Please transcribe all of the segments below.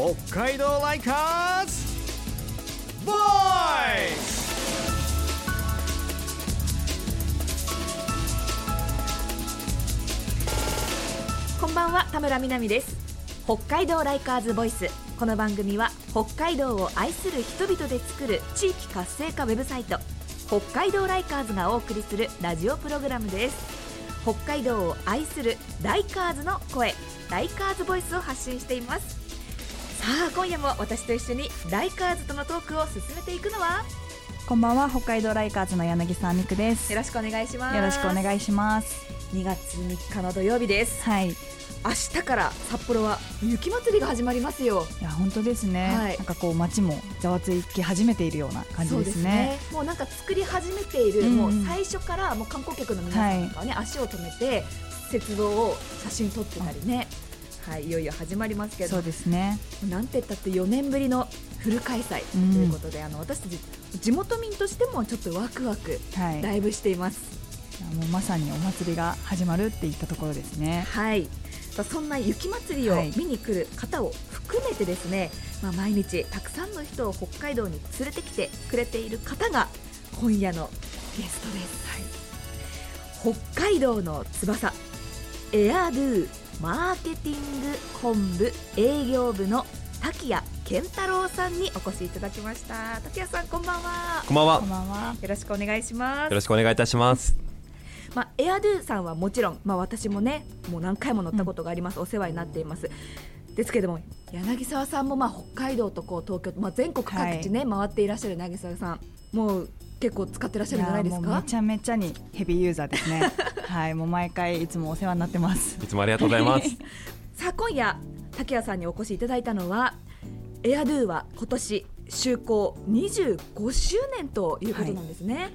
北海道ライカーズ!ボーイスこんばんは田村みなみです。北海道ライカーズボイス。この番組は北海道を愛する人々で作る地域活性化ウェブサイト北海道ライカーズがお送りするラジオプログラムです。北海道を愛するライカーズの声ライカーズボイスを発信しています。さあ今夜も私と一緒にライカーズとのトークを進めていくのは？こんばんは北海道ライカーズの柳沢美久です。よよろしくお願いします。ろしくお願いします。2月3日の土曜日です。はい。い明日から札幌は雪まつりが始まりますよ。や本当ですね、はい。なんかこう街もざわつき始めているような感じですね。もうなんか作り始めている、うんもう最初からもう観光客の皆さんとかはね、足を止めて雪像を写真撮ってたりね、はい、いよいよ始まりますけどそうですね。なんて言ったって4年ぶりのフル開催とうん。いうことで、あの私たち地元民としてもちょっとワクワクはい。ライブしています。もうまさにお祭りが始まるっていったところですね。はい。そんな雪まつりをはい。見に来る方を含めてですね、まあ、毎日たくさんの人を北海道に連れてきてくれている方が今夜のゲストです、北海道の翼エアドゥマーケティング本部営業部の滝谷健太郎さんにお越しいただきました。滝谷さんこんばんは。こんばんは。こん。ばんは。よろしくお願いします。よろしくお願いいたします。まあ、エアドゥさんはもちろん、まあ、私もねもう何回も乗ったことがあります、お世話になっています。ですけども柳沢さんもまあ北海道とこう東京、まあ、全国各地ね、回っていらっしゃる柳沢さん。もう結構使ってらっしゃるんじゃないですか？やもうめちゃめちゃにヘビーユーザーですね。はいもう毎回いつもお世話になってます。いつもありがとうございます。さあ今夜竹谷さんにお越しいただいたのはエアドゥは今年就航25周年ということなんですね、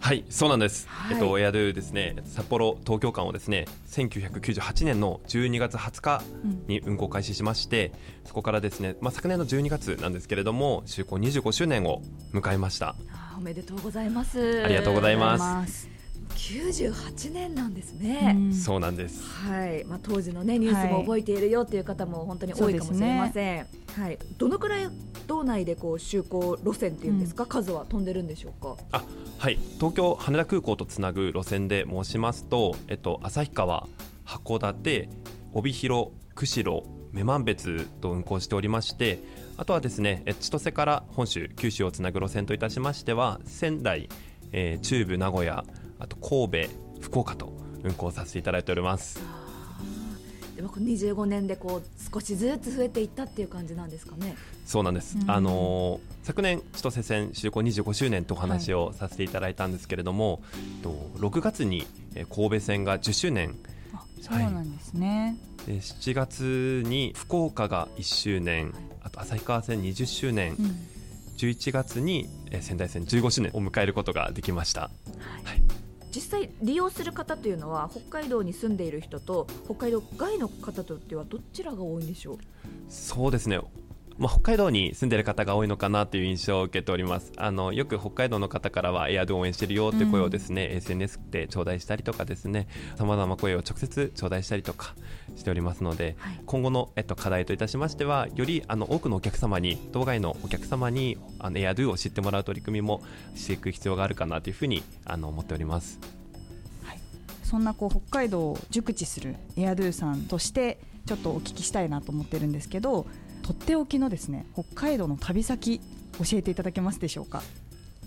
はい、そうなんです。はい。えっとエアドゥですね、札幌東京間をですね、1998年の12月20日に運行開始しまして、そこからですね、まあ昨年の12月なんですけれども、就航25周年を迎えました。おめでとうございます。ありがとうございます。ます98年なんですね、うんそうなんです。はい、まあ、当時の、ね、ニュースも覚えているよっていう方も本当に多いかもしれません、はい、どのくらい道内でこう就航路線っていうんですか、数は飛んでるんでしょうか？あ、はい、東京羽田空港とつなぐ路線で申しますと、えっと旭川、函館、帯広、釧路、女満別と運行しておりまして、あとはですね、え千歳から本州、九州をつなぐ路線といたしましては、仙台、えー中部名古屋、あと神戸、福岡と運行させていただいております。でもこの25年でこう少しずつ増えていったっていう感じなんですかね。そうなんです、うん。あのー昨年千歳線就航25周年とお話をさせていただいたんですけれども、と6月にえー神戸線が10周年。あそうなんですね、で7月に福岡が1周年あと旭川線20周年、うん。11月にえー仙台線15周年を迎えることができました。実際利用する方というのは北海道に住んでいる人と北海道外の方とってはどちらが多いんでしょう？そうですねまあ、北海道に住んでる方が多いのかなという印象を受けております。あのよく北海道の方からはエアドゥ応援してるよって声をですね、SNS で頂戴したりとかですねさまざま声を直接頂戴したりとかしておりますので、はい。今後の、えっと、課題といたしましてはよりあの多くのお客様に道外のお客様にあのエアドゥを知ってもらう取り組みもしていく必要があるかなというふうにあの思っております。そんなこう北海道を熟知するエアドゥさんとしてちょっとお聞きしたいなと思ってるんですけどとっておきのですね北海道の旅先教えていただけますでしょうか？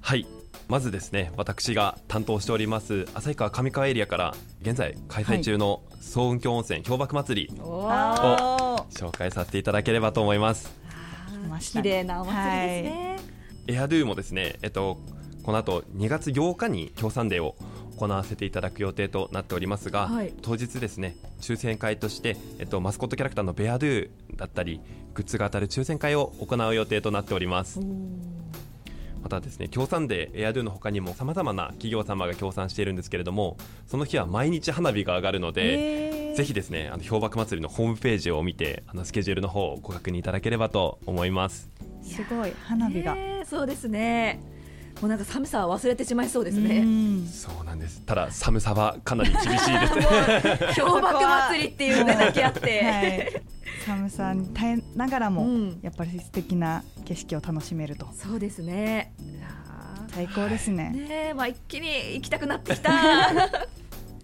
はい。まずですね私が担当しております旭川上川エリアから現在開催中の総雲峡温泉氷瀑祭りおあ紹介させていただければと思います。綺麗なお祭りですね、エアドゥもですね、えっと、この後2月8日に協賛デーを行わせていただく予定となっておりますが、はい。当日ですね抽選会として、えっと、マスコットキャラクターのベアドゥだったりグッズが当たる抽選会を行う予定となっております。またですね協賛デーエアドゥの他にもさまざまな企業様が協賛しているんですけれどもその日は毎日花火が上がるので、えー。ぜひですねあの氷瀑祭りのホームページを見てあのスケジュールの方をご確認いただければと思います。すごい花火が、ねえそうですねもうなんか寒さは忘れてしまいそうですね。うん。そうなんです。ただ寒さはかなり厳しいです。氷瀑祭りっていうのでだけあって、はい。寒さに耐えながらも、うん。やっぱり素敵な景色を楽しめると。そうですね。最高ですね。ーねえ、まあ、一気に行きたくなってきた。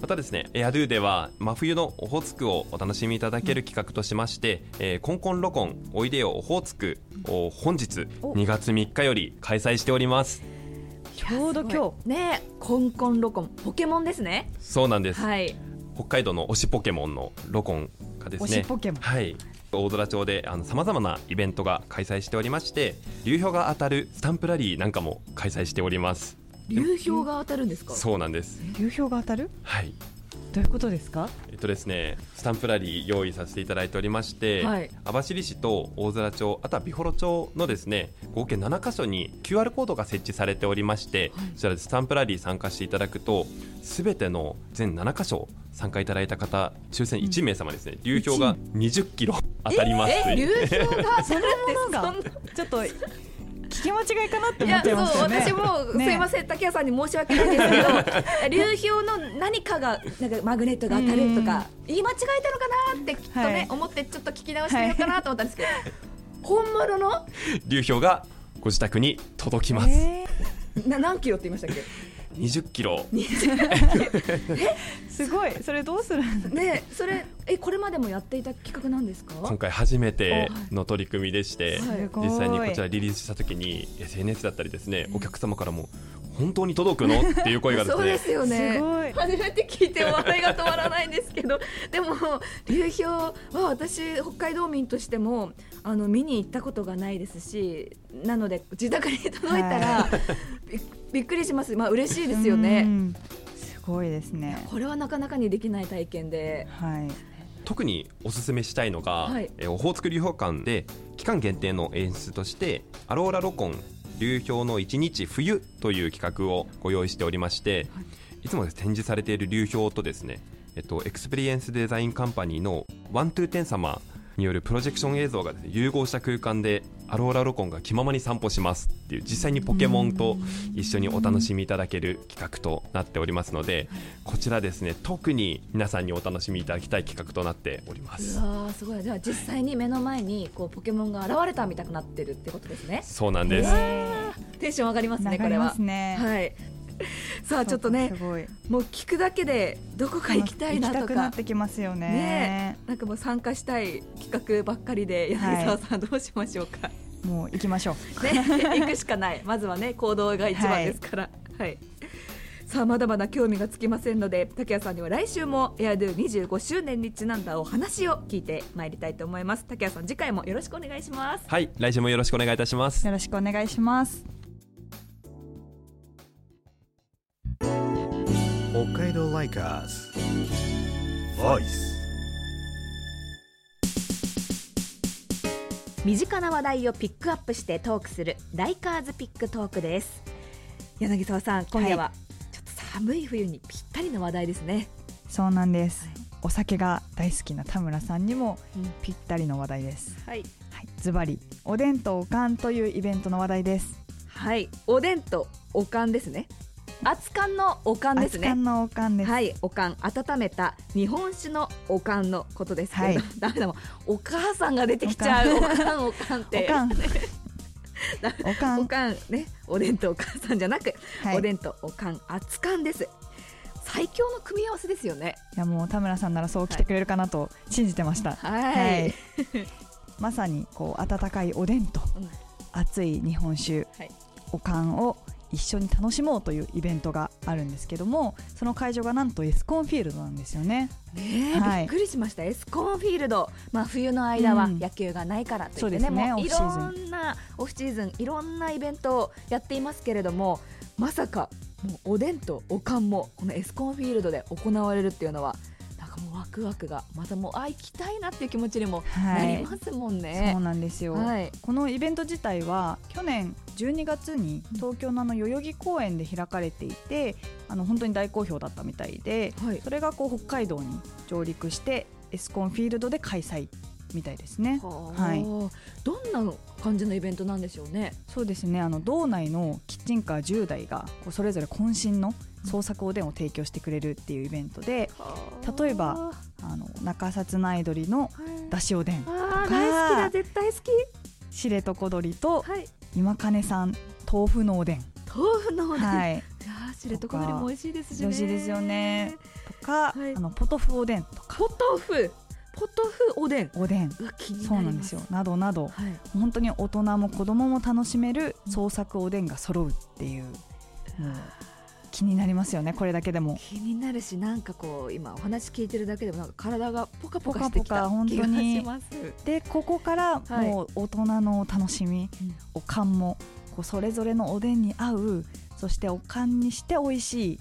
またですねエアドゥでは真冬のオホーツクをお楽しみいただける企画としまして、えーコンコンロコンおいでよオホーツクを本日お。2月3日より開催しておりますちょうど今日ねえコンコンロコンポケモンですね。そうなんです、はい。北海道の推しポケモンのロコンがですね。推しポケモン。はい。大空町でさまざまなイベントが開催しておりまして流氷が当たるスタンプラリーなんかも開催しております。流氷が当たるんですか？そうなんです。流氷が当たる？はいどういうことですか？えっとですねスタンプラリー用意させていただいておりまして、はい。網走市と大空町あとは美幌町のですね合計7カ所に QR コードが設置されておりまして、はい。そちらでスタンプラリー参加していただくとすべての全7カ所参加いただいた方抽選1名様ですね、流氷が20キロ当たります、え流氷が？当たるってそのものがそんなちょっと聞き間違いかなって思っちゃいましたよね。私も、ね。すいません竹谷さんに申し訳ないんですけど流氷の何かがなんかマグネットが当たるとか言い間違えたのかなってきっとね、はい思ってちょっと聞き直してみようかなと思ったんですけど、本物の流氷がご自宅に届きます、えな何キロって言いましたっけ？20キロ。ー すごい。それどうするねえそれえこれまでもやっていた企画なんですか？今回初めての取り組みでして、はい。実際にこちらリリースした時に SNS だったりですねお客様からも本当に届くの？っていう声がですねそうですよね。すごい。初めて聞いて笑いが止まらないんですけど でも流氷は私北海道民としてもあの見に行ったことがないですしなので自宅に届いたら、び びっくりします。まあ嬉しいですようねん。すごいですね。これはなかなかにできない体験で。はい。特におすすめしたいのが、はい。えーオホーツク流氷館で期間限定の演出としてアローラロコン流氷の一日冬という企画をご用意しておりまして、い、つも展示されている流氷とですね、えっと、エクスペリエンスデザインカンパニーのワントゥーテン様によるプロジェクション映像がね、融合した空間でアローラロコンが気ままに散歩しますっていう実際にポケモンと一緒にお楽しみいただける企画となっておりますのでこちらですね特に皆さんにお楽しみいただきたい企画となっておりまうすわーすごい。じゃあ実際に目の前にこうポケモンが現れたみたくなってるってことですね。そうなんです、テンション上がりますねこれは。ますね。はい さあちょっとね。もう聞くだけでどこか行きたいな行きとかたくなってきますよね。ねなんかもう参加したい企画ばっかりではい。柳沢さんどうしましょうか、もう行きましょう。ね行くしかない。まずはね行動が一番ですから。はい、さあまだまだ興味がつきませんので竹谷さんには来週もエアドゥ25周年にちなんだお話を聞いてまいりたいと思います。竹谷さん次回もよろしくお願いします。はい来週もよろしくお願いいたします。よろしくお願いします。北海道ライカーズ Voice. 身近な話題をピックアップしてトークする Likers ピックトークです。柳沢さん今夜はちょっと寒い冬にぴったりの話題ですね、そうなんです。はい。お酒が大好きな田村さんにもうん。ぴったりの話題です。はい。はい、ズバリおでんとお燗というイベントの話題です。はい。おでんとおかんですね熱燗のおかんですね。のおかんです。はいおかん温めた日本酒のおかんのことですけど、はい。ダメだもんお母さんが出てきちゃうおかん。おかんって。おかん。おかん。おかんねおでんとお母さんじゃなく、はい。おでんとおかん熱燗です。最強の組み合わせですよね。いやもう田村さんならそう来てくれるかなと信じてました。はい、はい。まさにこう温かいおでんとうん。熱い日本酒、はい。おかんを一緒に楽しもうというイベントがあるんですけどもその会場がなんとエスコンフィールドなんですよね。ねえ、はい。びっくりしました。エスコンフィールド、まあ、冬の間はうん。野球がないからといってね,、そうですね。もういろんなオフシーズンいろんなイベントをやっていますけれどもまさかもうおでんとおかんもこのエスコンフィールドで行われるっていうのはワクワクがまたもうあ行きたいなっていう気持ちにもはないりますもんね。そうなんですよ、はい。このイベント自体は去年12月に東京のあの代々木公園で開かれていてあの本当に大好評だったみたいではい。それがこう北海道に上陸してエスコンフィールドで開催みたいですね。ははい。あどんな感じのイベントなんでしょうね。そうですね。あの道内のキッチンカー10台がこうそれぞれ渾身の創作おでんを提供してくれるっていうイベントで例えばあの中札内鳥のだしおでんとか大好きだ絶対好き。知床鶏とはい。今金さん豆腐のおでん。豆腐のおでん、い、はい知床鶏も美味しいですしね。美味しいですよね。とか、はい。あのポトフおでんとか。ポトフ。ポトフおでん。おでん。そうなんですよ。などなどはい。本当に大人も子供も楽しめる創作おでんが揃うっていうもう気になりますよねこれだけでも。気になるしなんかこう今お話聞いてるだけでもなんか体がポカポカしてきた気がします。でここからはい。もう大人の楽しみ、うんおかんもこうそれぞれのおでんに合うそしておかんにして美味しい、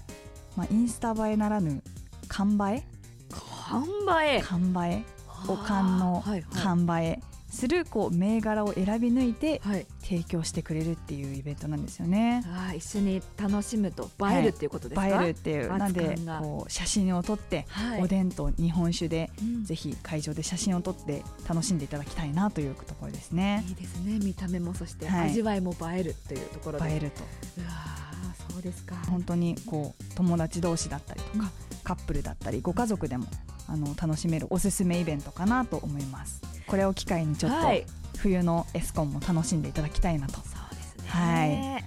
まあ、インスタ映えならぬ缶映え？看板へ缶映え？おかんのはいはい。缶映え？するこう銘柄を選び抜いてはい提供してくれるっていうイベントなんですよね。あー一緒に楽しむと映えるっていうことですか、映えるっていう。熱なんでこう写真を撮って、はい。おでんと日本酒でうん。ぜひ会場で写真を撮って楽しんでいただきたいなというところですね。いいですね。見た目もそしてはい。味わいも映えるというところで、映えると。うわーそうですか。本当にこう友達同士だったりとか、カップルだったりご家族でもあの楽しめるおすすめイベントかなと思います。これを機会にちょっとはい冬のエスコンも楽しんでいただきたいなと。そうですね、はい。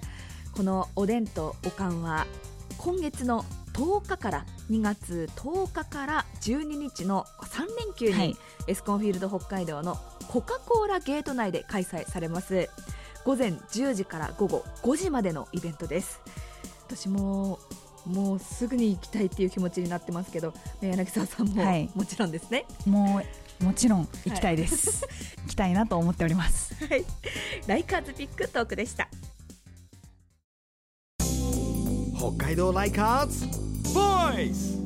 このおでんとおかんは今月の10日から2月10日から12日の3連休に、はい。エスコンフィールド北海道のコカ・コーラゲート内で開催されます。午前10時から午後5時までのイベントです。私ももうすぐに行きたいっていう気持ちになってますけどね柳沢さんも、はい。もちろんですね。もうもちろん行きたいです、行きたいなと思っております。はい。 Likers ピックトークでした。北海道 Likers。ボーイス。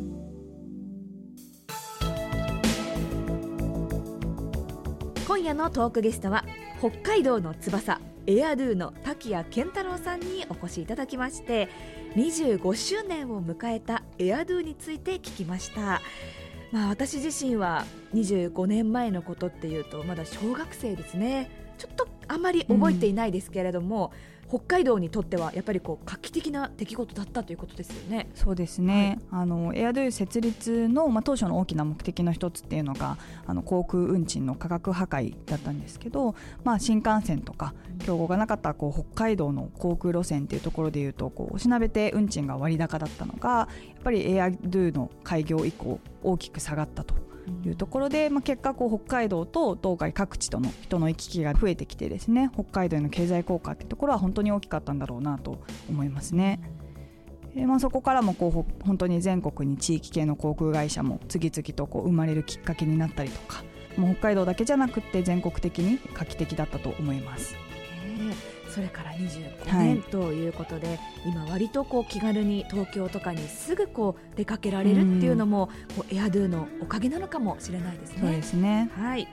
今夜のトークゲストは北海道の翼エアドゥの滝谷健太郎さんにお越しいただきまして25周年を迎えたエアドゥについて聞きました。まあ私自身は25年前のことっていうとまだ小学生ですね。ちょっとあまり覚えていないですけれども、北海道にとってはやっぱりこう画期的な出来事だったということですよね。そうですね、あのエアドゥ設立の、まあ、当初の大きな目的の一つっていうのがあの航空運賃の価格破壊だったんですけど、まあ、新幹線とか競合がなかったこう北海道の航空路線っていうところでいうとこうおしなべて運賃が割高だったのがやっぱりエアドゥの開業以降大きく下がったというところで、まあ、結果こう北海道と道外各地との人の行き来が増えてきてですね北海道への経済効果っていうところは本当に大きかったんだろうなと思いますね。えまあ、そこからもこう本当に全国に地域系の航空会社も次々とこう生まれるきっかけになったりとかもう北海道だけじゃなくて全国的に画期的だったと思います。ねそれから25はい。年ということで、今割とこう気軽に東京とかにすぐこう出かけられるっていうのも、こうエアドゥのおかげなのかもしれないですね。そうですね。はい。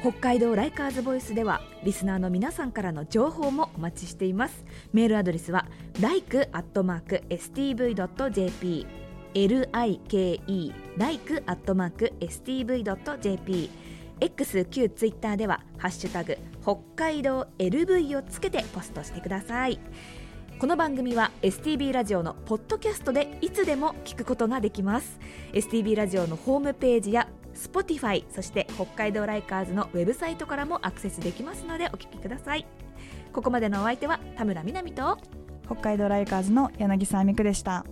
北海道ライカーズボイスではリスナーの皆さんからの情報もお待ちしています。メールアドレスは like.stv.jp like like.stv.jp X 旧ツイッターではハッシュタグ北海道 LV をつけてポストしてください。この番組は STB ラジオのポッドキャストでいつでも聞くことができます。STB ラジオのホームページや Spotify そして北海道ライカーズのウェブサイトからもアクセスできますのでお聞きください。ここまでのお相手は田村みなみと北海道ライカーズの柳沢美久でした。